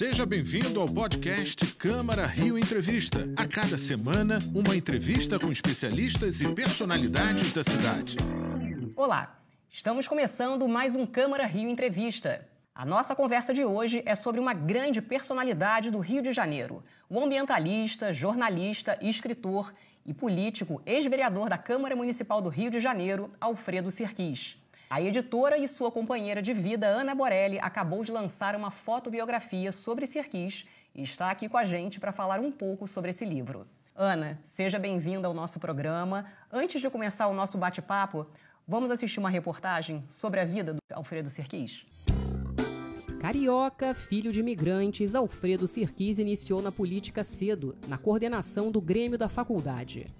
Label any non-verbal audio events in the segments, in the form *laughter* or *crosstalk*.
Seja bem-vindo ao podcast Câmara Rio Entrevista. A cada semana, uma entrevista com especialistas e personalidades da cidade. Olá, estamos começando mais um Câmara Rio Entrevista. A nossa conversa de hoje é sobre uma grande personalidade do Rio de Janeiro, o ambientalista, jornalista, escritor e político, ex-vereador da Câmara Municipal do Rio de Janeiro, Alfredo Sirquis. A editora e sua companheira de vida, Ana Borelli, acabou de lançar uma fotobiografia sobre Sirquis e está aqui com a gente para falar um pouco sobre esse livro. Ana, seja bem-vinda ao nosso programa. Antes de começar o nosso bate-papo, vamos assistir uma reportagem sobre a vida do Alfredo Sirquis. Carioca, filho de imigrantes, Alfredo Sirquis iniciou na política cedo, na coordenação do Grêmio da Faculdade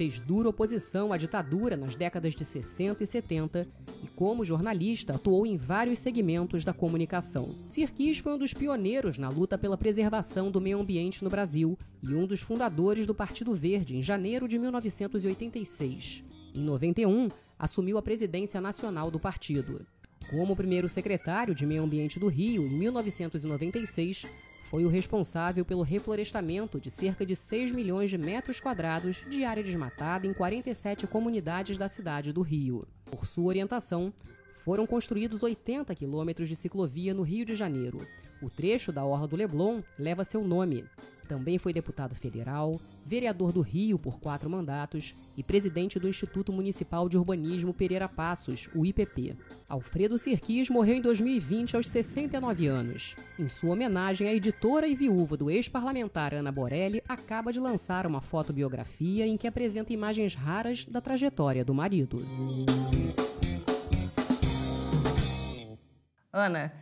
fez dura oposição à ditadura nas décadas de 60 e 70 e, como jornalista, atuou em vários segmentos da comunicação. Sirquis foi um dos pioneiros na luta pela preservação do meio ambiente no Brasil e um dos fundadores do Partido Verde em janeiro de 1986. Em 91, assumiu a presidência nacional do partido. Como primeiro secretário de Meio Ambiente do Rio em 1996, foi o responsável pelo reflorestamento de cerca de 6 milhões de metros quadrados de área desmatada em 47 comunidades da cidade do Rio. Por sua orientação, foram construídos 80 quilômetros de ciclovia no Rio de Janeiro. O trecho da Orla do Leblon leva seu nome. Também foi deputado federal, vereador do Rio por quatro mandatos e presidente do Instituto Municipal de Urbanismo Pereira Passos, o IPP. Alfredo Sirquis morreu em 2020 aos 69 anos. Em sua homenagem, a editora e viúva do ex-parlamentar Ana Borelli acaba de lançar uma fotobiografia em que apresenta imagens raras da trajetória do marido. Ana,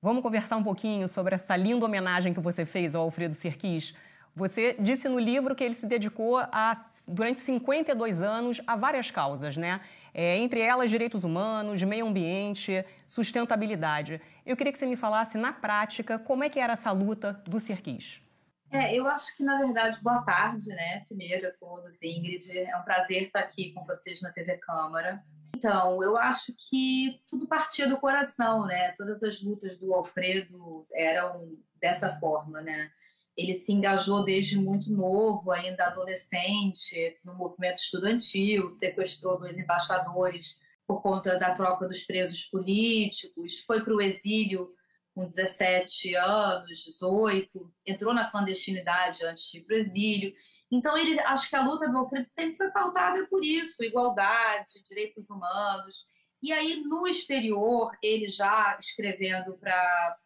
vamos conversar um pouquinho sobre essa linda homenagem que você fez ao Alfredo Serquis. Você disse no livro que ele se dedicou a, durante 52 anos a várias causas, né? É, entre elas direitos humanos, meio ambiente, sustentabilidade. Eu queria que você me falasse na prática como é que era essa luta do Serquis. É, eu acho que, na verdade, boa tarde, né? Primeiro a todos, Ingrid. É um prazer estar aqui com vocês na TV Câmara. Então, eu acho que tudo partia do coração, né? Todas as lutas do Alfredo eram dessa forma, né? Ele se engajou desde muito novo, ainda adolescente, no movimento estudantil, sequestrou dois embaixadores por conta da troca dos presos políticos, foi para o exílio com 17 anos, 18, entrou na clandestinidade antes de ir para o exílio. Então, ele, acho que a luta do Alfredo sempre foi pautada por isso: igualdade, direitos humanos. E aí, no exterior, ele já escrevendo para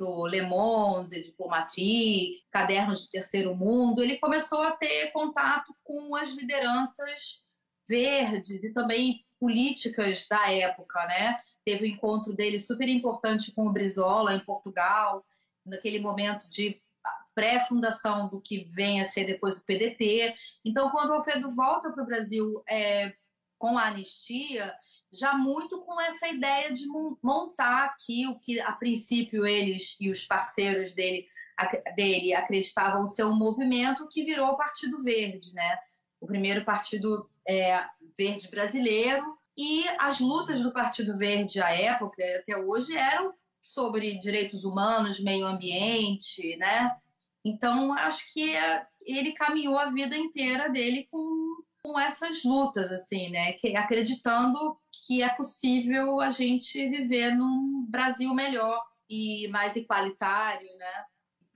o Le Monde, Diplomatique, Cadernos de Terceiro Mundo, ele começou a ter contato com as lideranças verdes e também políticas da época, né? Teve um encontro dele super importante com o Brizola em Portugal, naquele momento de pré-fundação do que vem a ser depois o PDT. Então, quando o Alfredo volta para o Brasil é, com a anistia, já muito com essa ideia de montar aqui o que a princípio eles e os parceiros dele, dele acreditavam ser um movimento que virou o Partido Verde, né? O primeiro partido é, verde brasileiro e as lutas do Partido Verde à época até hoje eram sobre direitos humanos, meio ambiente, né? Então acho que é, ele caminhou a vida inteira dele com, com essas lutas, assim, né? Que, acreditando que é possível a gente viver num Brasil melhor e mais igualitário, né?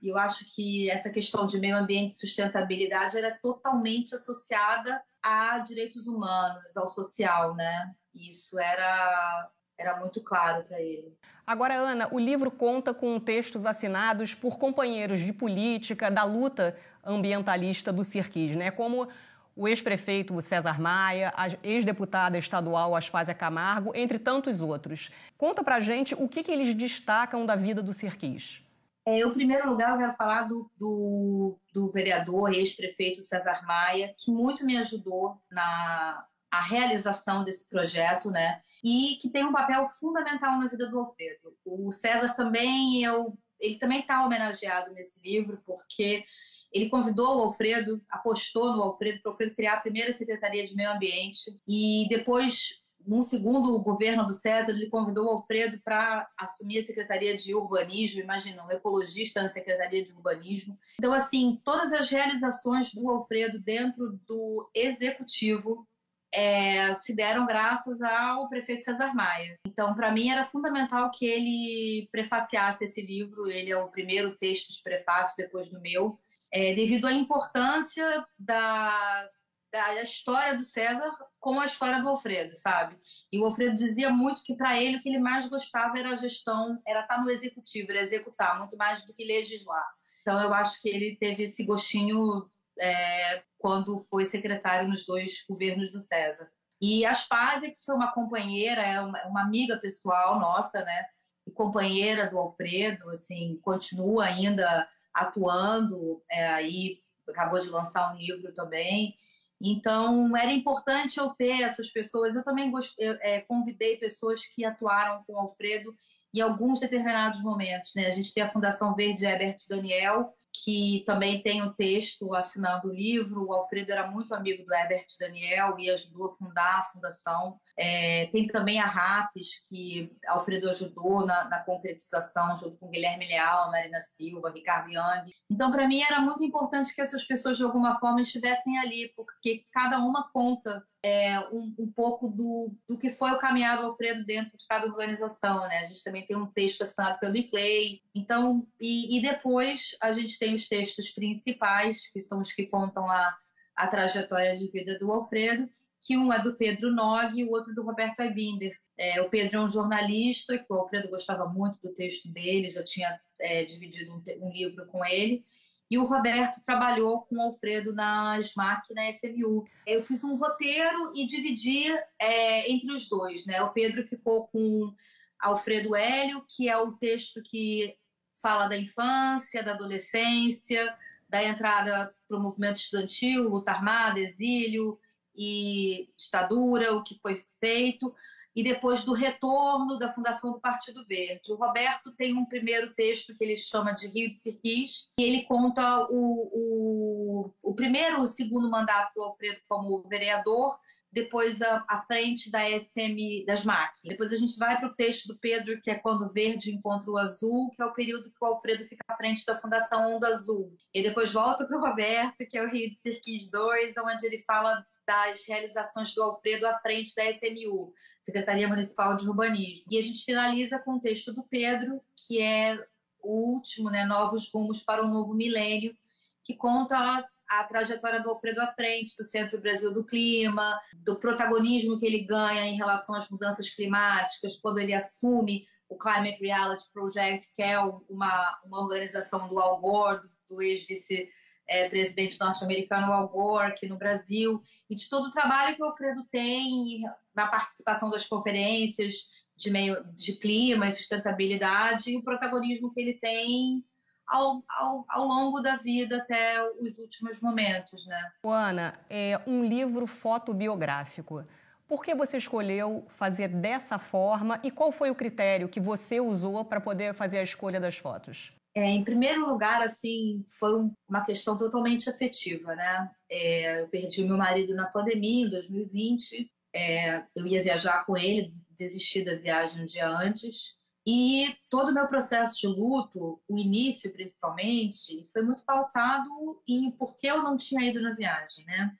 Eu acho que essa questão de meio ambiente e sustentabilidade era é totalmente associada a direitos humanos, ao social, né? Isso era era muito claro para ele. Agora, Ana, o livro conta com textos assinados por companheiros de política da luta ambientalista do Cirquis, né? Como o ex-prefeito César Maia, a ex-deputada estadual Aspásia Camargo, entre tantos outros. Conta pra gente o que, que eles destacam da vida do Cirquis. É, em primeiro lugar, eu quero falar do, do, do vereador, ex-prefeito César Maia, que muito me ajudou na a realização desse projeto, né? E que tem um papel fundamental na vida do Alfredo. O César também, eu, ele também está homenageado nesse livro, porque ele convidou o Alfredo, apostou no Alfredo para o Alfredo criar a primeira Secretaria de Meio Ambiente e depois num segundo governo do César, ele convidou o Alfredo para assumir a Secretaria de Urbanismo, imagina, um ecologista na Secretaria de Urbanismo. Então, assim, todas as realizações do Alfredo dentro do executivo é, se deram graças ao prefeito César Maia. Então, para mim, era fundamental que ele prefaciasse esse livro. Ele é o primeiro texto de prefácio depois do meu, é, devido à importância da, da história do César com a história do Alfredo, sabe? E o Alfredo dizia muito que para ele o que ele mais gostava era a gestão, era estar no executivo, era executar, muito mais do que legislar. Então eu acho que ele teve esse gostinho é, quando foi secretário nos dois governos do César. E a Aspásia, que foi uma companheira, é uma, uma amiga pessoal nossa, né? E companheira do Alfredo, assim, continua ainda atuando, é, aí acabou de lançar um livro também. Então, era importante eu ter essas pessoas. Eu também eu, é, convidei pessoas que atuaram com o Alfredo em alguns determinados momentos. Né? A gente tem a Fundação Verde Herbert Daniel, que também tem o texto assinando o livro. O Alfredo era muito amigo do Herbert Daniel e ajudou a fundar a fundação. É, tem também a RAPES, que Alfredo ajudou na, na, concretização, junto com Guilherme Leal, Marina Silva, Ricardo Young. Então, para mim, era muito importante que essas pessoas, de alguma forma, estivessem ali, porque cada uma conta é, um, um, pouco do, do que foi o caminhado Alfredo dentro de cada organização. Né? A gente também tem um texto assinado pelo Iclay. Então, e, e depois a gente tem os textos principais, que são os que contam a, a trajetória de vida do Alfredo que um é do Pedro Nog e o outro do Roberto Aibinder. É, o Pedro é um jornalista, que o Alfredo gostava muito do texto dele, já tinha é, dividido um, um, livro com ele. E o Roberto trabalhou com o Alfredo na SMAC na SMU. Eu fiz um roteiro e dividi é, entre os dois. Né? O Pedro ficou com Alfredo Hélio, que é o texto que fala da infância, da adolescência, da entrada para o movimento estudantil, luta armada, exílio, e ditadura, o que foi feito, e depois do retorno da fundação do Partido Verde. O Roberto tem um primeiro texto que ele chama de Rio de Sirquis, e ele conta o, o, o primeiro o segundo mandato do Alfredo como vereador, depois a, a, frente da SM das máquinas. Depois a gente vai para o texto do Pedro, que é quando o verde encontra o azul, que é o período que o Alfredo fica à frente da Fundação Onda Azul. E depois volta para o Roberto, que é o Rio de Sirquis 2, onde ele fala das realizações do Alfredo à frente da SMU, Secretaria Municipal de Urbanismo. E a gente finaliza com o texto do Pedro, que é o último, né, Novos Rumos para o Novo Milênio, que conta a, a trajetória do Alfredo à frente, do Centro Brasil do Clima, do protagonismo que ele ganha em relação às mudanças climáticas, quando ele assume o Climate Reality Project, que é uma, uma organização do Al Gore, do, do ex-vice é, presidente norte-americano Al Gore aqui no Brasil, e de todo o trabalho que o Alfredo tem na participação das conferências de meio de clima e sustentabilidade e o protagonismo que ele tem ao, ao, ao longo da vida até os últimos momentos, né? Ana, é um livro fotobiográfico. Por que você escolheu fazer dessa forma e qual foi o critério que você usou para poder fazer a escolha das fotos? É, em primeiro lugar, assim, foi uma questão totalmente afetiva, né? É, eu perdi meu marido na pandemia, em 2020. É, eu ia viajar com ele, desisti da viagem um dia antes. E todo o meu processo de luto, o início principalmente, foi muito pautado em por que eu não tinha ido na viagem, né?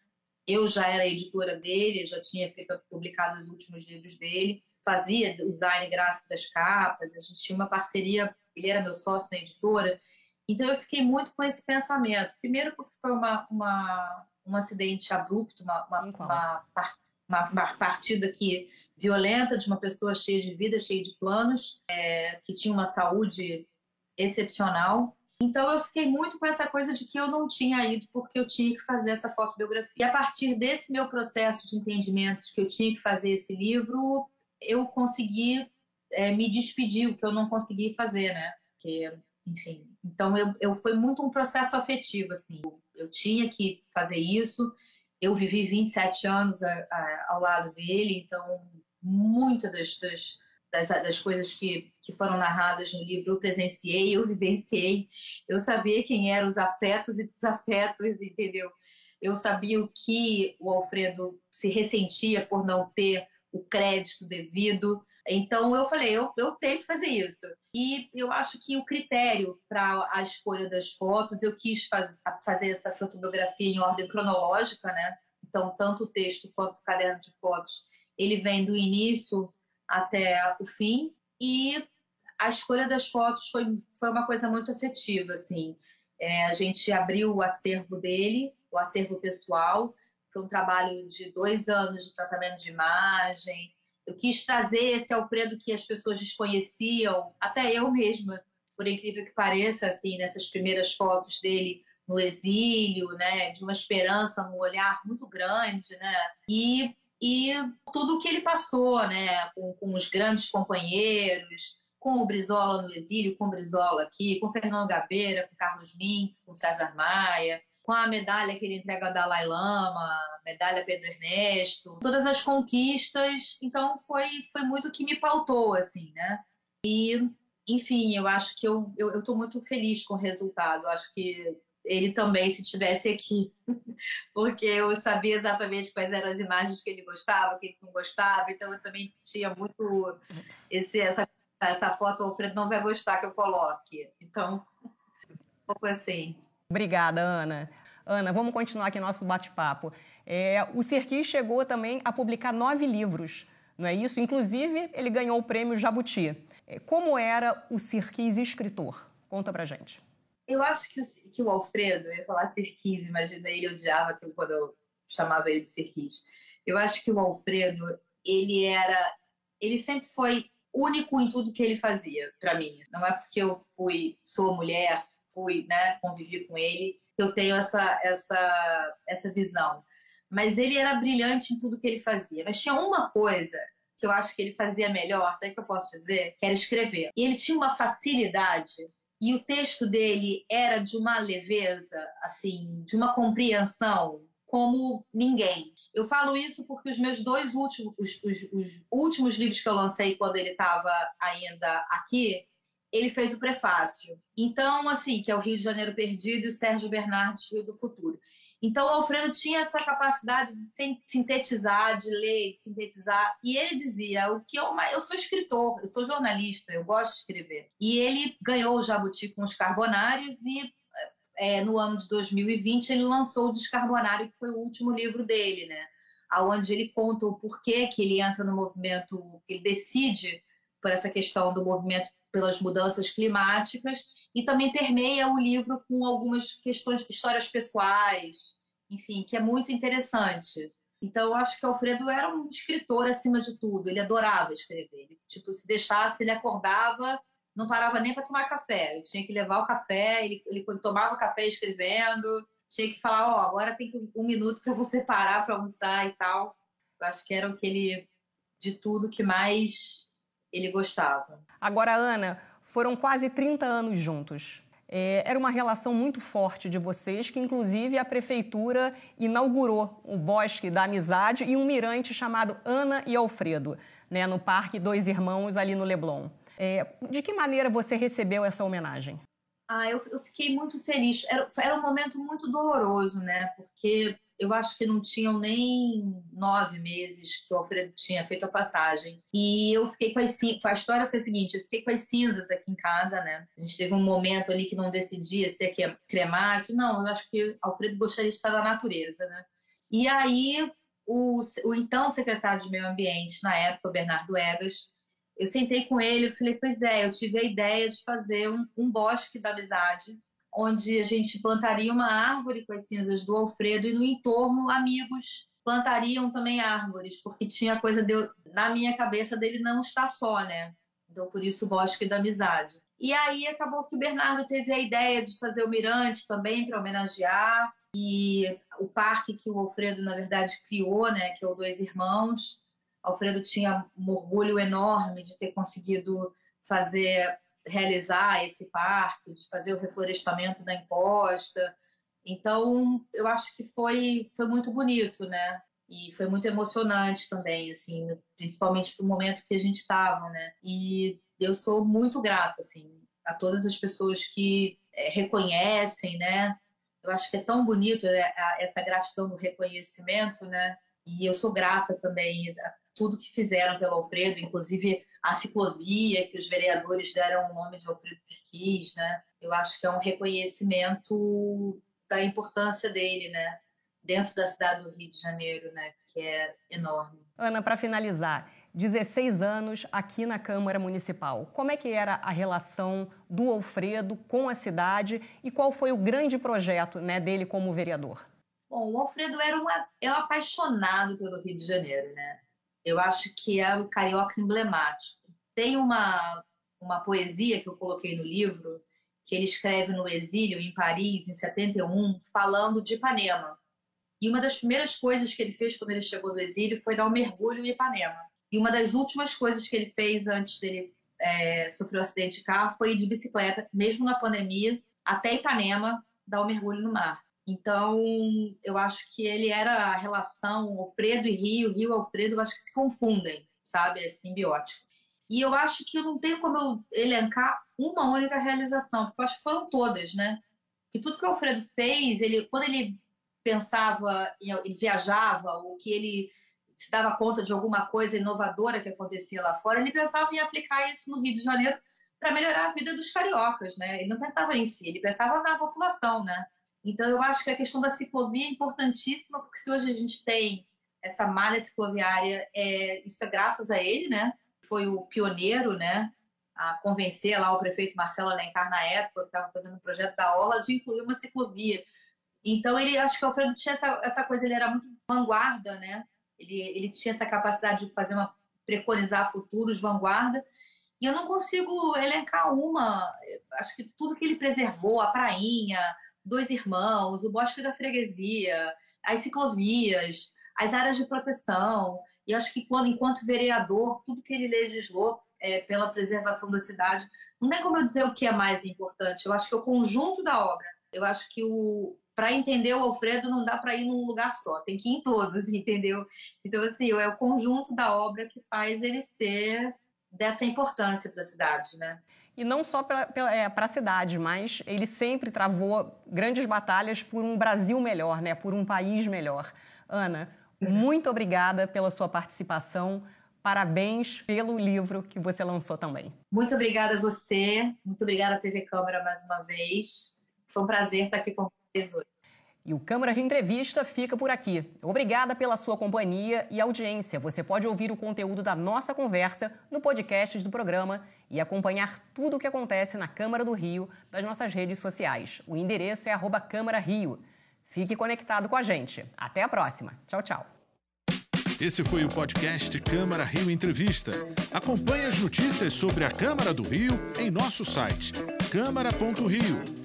Eu já era editora dele, já tinha feito, publicado os últimos livros dele, fazia design gráfico das capas, a gente tinha uma parceria ele era meu sócio na editora. Então eu fiquei muito com esse pensamento. Primeiro porque foi uma, uma um acidente abrupto, uma, uma, uma, uma, partida que violenta de uma pessoa cheia de vida, cheia de planos, é, que tinha uma saúde excepcional. Então eu fiquei muito com essa coisa de que eu não tinha ido porque eu tinha que fazer essa fotobiografia. E a partir desse meu processo de entendimento de que eu tinha que fazer esse livro, eu consegui é, me despedir, o que eu não consegui fazer, né? Porque, enfim, então eu, eu foi muito um processo afetivo, assim. Eu, eu tinha que fazer isso. Eu vivi 27 anos a, a, ao lado dele, então muitas das, das, das, das, coisas que, que foram narradas no livro eu presenciei, eu vivenciei. Eu sabia quem eram os afetos e desafetos, entendeu? Eu sabia o que o Alfredo se ressentia por não ter o crédito devido. Então eu falei, eu, eu tenho que fazer isso. E eu acho que o critério para a escolha das fotos, eu quis faz, fazer essa fotografia em ordem cronológica, né? Então, tanto o texto quanto o caderno de fotos, ele vem do início até o fim. E a escolha das fotos foi, foi uma coisa muito afetiva, assim. É, a gente abriu o acervo dele, o acervo pessoal. Foi um trabalho de dois anos de tratamento de imagem, eu quis trazer esse Alfredo que as pessoas desconheciam, até eu mesma, por incrível que pareça, assim, nessas primeiras fotos dele no exílio, né, de uma esperança no olhar muito grande, né, e, e tudo o que ele passou, né, com, com os grandes companheiros, com o Brizola no exílio, com o Brizola aqui, com o Fernando Gabeira, com Carlos Mink, com César Maia, com a medalha que ele entrega ao Dalai Lama, medalha Pedro Ernesto, todas as conquistas. Então foi, foi muito que me pautou, assim, né? E, enfim, eu acho que eu estou eu, eu muito feliz com o resultado. Eu acho que ele também, se tivesse aqui, *laughs* porque eu sabia exatamente quais eram as imagens que ele gostava, que ele não gostava, então eu também tinha muito esse, essa, essa foto, o Alfredo não vai gostar que eu coloque. Então, um pouco assim. Obrigada, Ana. Ana, vamos continuar aqui nosso bate-papo. É, o Serquis chegou também a publicar nove livros, não é isso? Inclusive, ele ganhou o prêmio Jabuti. É, como era o Serquis escritor? Conta pra gente. Eu acho que o, que o Alfredo, eu ia falar Serquis, imaginei, ele odiava que quando eu chamava ele de Serquis. Eu acho que o Alfredo, ele era. Ele sempre foi único em tudo que ele fazia para mim. Não é porque eu fui, sou mulher, fui, né, convivi com ele, que eu tenho essa essa essa visão. Mas ele era brilhante em tudo que ele fazia. Mas tinha uma coisa que eu acho que ele fazia melhor, sabe o que eu posso dizer? Que era escrever. E ele tinha uma facilidade e o texto dele era de uma leveza, assim, de uma compreensão como ninguém. Eu falo isso porque os meus dois últimos, os, os, os últimos livros que eu lancei quando ele estava ainda aqui, ele fez o prefácio. Então, assim, que é o Rio de Janeiro Perdido e o Sérgio Bernardes Rio do Futuro. Então, o Alfredo tinha essa capacidade de sintetizar, de ler, de sintetizar. E ele dizia: o que eu, eu sou escritor, eu sou jornalista, eu gosto de escrever. E ele ganhou o Jabuti com os Carbonários e é, no ano de 2020, ele lançou o Descarbonário, que foi o último livro dele, né? Onde ele conta o porquê que ele entra no movimento, ele decide por essa questão do movimento pelas mudanças climáticas e também permeia o livro com algumas questões, histórias pessoais, enfim, que é muito interessante. Então, eu acho que Alfredo era um escritor acima de tudo. Ele adorava escrever. Ele, tipo, se deixasse, ele acordava não parava nem para tomar café. Eu tinha que levar o café, ele, ele tomava café escrevendo, tinha que falar, ó, oh, agora tem um minuto para você parar para almoçar e tal. Eu acho que era o que ele, de tudo que mais ele gostava. Agora, Ana, foram quase 30 anos juntos. É, era uma relação muito forte de vocês, que inclusive a prefeitura inaugurou o Bosque da Amizade e um mirante chamado Ana e Alfredo, né, no Parque Dois Irmãos, ali no Leblon. É, de que maneira você recebeu essa homenagem? Ah, eu, eu fiquei muito feliz. Era, era um momento muito doloroso, né? Porque eu acho que não tinham nem nove meses que o Alfredo tinha feito a passagem. E eu fiquei com as cinzas. A história foi a seguinte: eu fiquei com as cinzas aqui em casa, né? A gente teve um momento ali que não decidia se ia cremar. Eu falei, não, eu acho que Alfredo gostaria de estar na natureza, né? E aí, o, o então secretário de Meio Ambiente, na época, o Bernardo Egas, eu sentei com ele e falei, pois é, eu tive a ideia de fazer um, um bosque da amizade, onde a gente plantaria uma árvore com as cinzas do Alfredo e no entorno amigos plantariam também árvores, porque tinha coisa de, na minha cabeça dele não estar só, né? Então por isso o bosque da amizade. E aí acabou que o Bernardo teve a ideia de fazer o mirante também para homenagear e o parque que o Alfredo na verdade criou, né, que é o Dois Irmãos, Alfredo tinha um orgulho enorme de ter conseguido fazer, realizar esse parque, de fazer o reflorestamento da encosta. Então, eu acho que foi, foi muito bonito, né? E foi muito emocionante também, assim, principalmente para o momento que a gente estava, né? E eu sou muito grata, assim, a todas as pessoas que é, reconhecem, né? Eu acho que é tão bonito né, essa gratidão do reconhecimento, né? E eu sou grata também tudo que fizeram pelo Alfredo, inclusive a ciclovia, que os vereadores deram o nome de Alfredo Sirquis, né? Eu acho que é um reconhecimento da importância dele, né? Dentro da cidade do Rio de Janeiro, né? Que é enorme. Ana, para finalizar, 16 anos aqui na Câmara Municipal. Como é que era a relação do Alfredo com a cidade e qual foi o grande projeto né, dele como vereador? Bom, o Alfredo era uma, é um apaixonado pelo Rio de Janeiro, né? Eu acho que é o carioca emblemático. Tem uma, uma poesia que eu coloquei no livro, que ele escreve no exílio, em Paris, em 71, falando de Ipanema. E uma das primeiras coisas que ele fez quando ele chegou do exílio foi dar um mergulho em Ipanema. E uma das últimas coisas que ele fez antes dele é, sofrer um acidente de carro foi ir de bicicleta, mesmo na pandemia, até Ipanema, dar um mergulho no mar. Então, eu acho que ele era a relação Alfredo e Rio, Rio e Alfredo, eu acho que se confundem, sabe? É simbiótico. E eu acho que eu não tenho como eu elencar uma única realização, porque eu acho que foram todas, né? Que tudo que o Alfredo fez, ele, quando ele pensava, ele viajava, ou que ele se dava conta de alguma coisa inovadora que acontecia lá fora, ele pensava em aplicar isso no Rio de Janeiro para melhorar a vida dos cariocas, né? Ele não pensava em si, ele pensava na população, né? Então, eu acho que a questão da ciclovia é importantíssima, porque se hoje a gente tem essa malha cicloviária, é, isso é graças a ele, né? Foi o pioneiro, né? A convencer lá o prefeito Marcelo Alencar, na época, que estava fazendo o projeto da Orla, de incluir uma ciclovia. Então, ele, acho que o Alfredo tinha essa, essa coisa, ele era muito vanguarda, né? Ele, ele tinha essa capacidade de fazer uma preconizar futuros, vanguarda. E eu não consigo elencar uma. Acho que tudo que ele preservou, a prainha, Dois Irmãos, o Bosque da Freguesia, as ciclovias, as áreas de proteção. E acho que quando, enquanto vereador, tudo que ele legislou é, pela preservação da cidade, não tem como eu dizer o que é mais importante. Eu acho que é o conjunto da obra. Eu acho que o para entender o Alfredo não dá para ir num lugar só, tem que ir em todos, *laughs* entendeu? Então assim, é o conjunto da obra que faz ele ser dessa importância para a cidade, né? E não só para é, a cidade, mas ele sempre travou grandes batalhas por um Brasil melhor, né? por um país melhor. Ana, uhum. muito obrigada pela sua participação. Parabéns pelo livro que você lançou também. Muito obrigada a você, muito obrigada à TV Câmara mais uma vez. Foi um prazer estar aqui com vocês hoje. E o Câmara Entrevista fica por aqui. Obrigada pela sua companhia e audiência. Você pode ouvir o conteúdo da nossa conversa no podcast do programa e acompanhar tudo o que acontece na Câmara do Rio das nossas redes sociais. O endereço é Câmara Rio. Fique conectado com a gente. Até a próxima. Tchau, tchau. Esse foi o podcast Câmara Rio Entrevista. Acompanhe as notícias sobre a Câmara do Rio em nosso site câmara.rio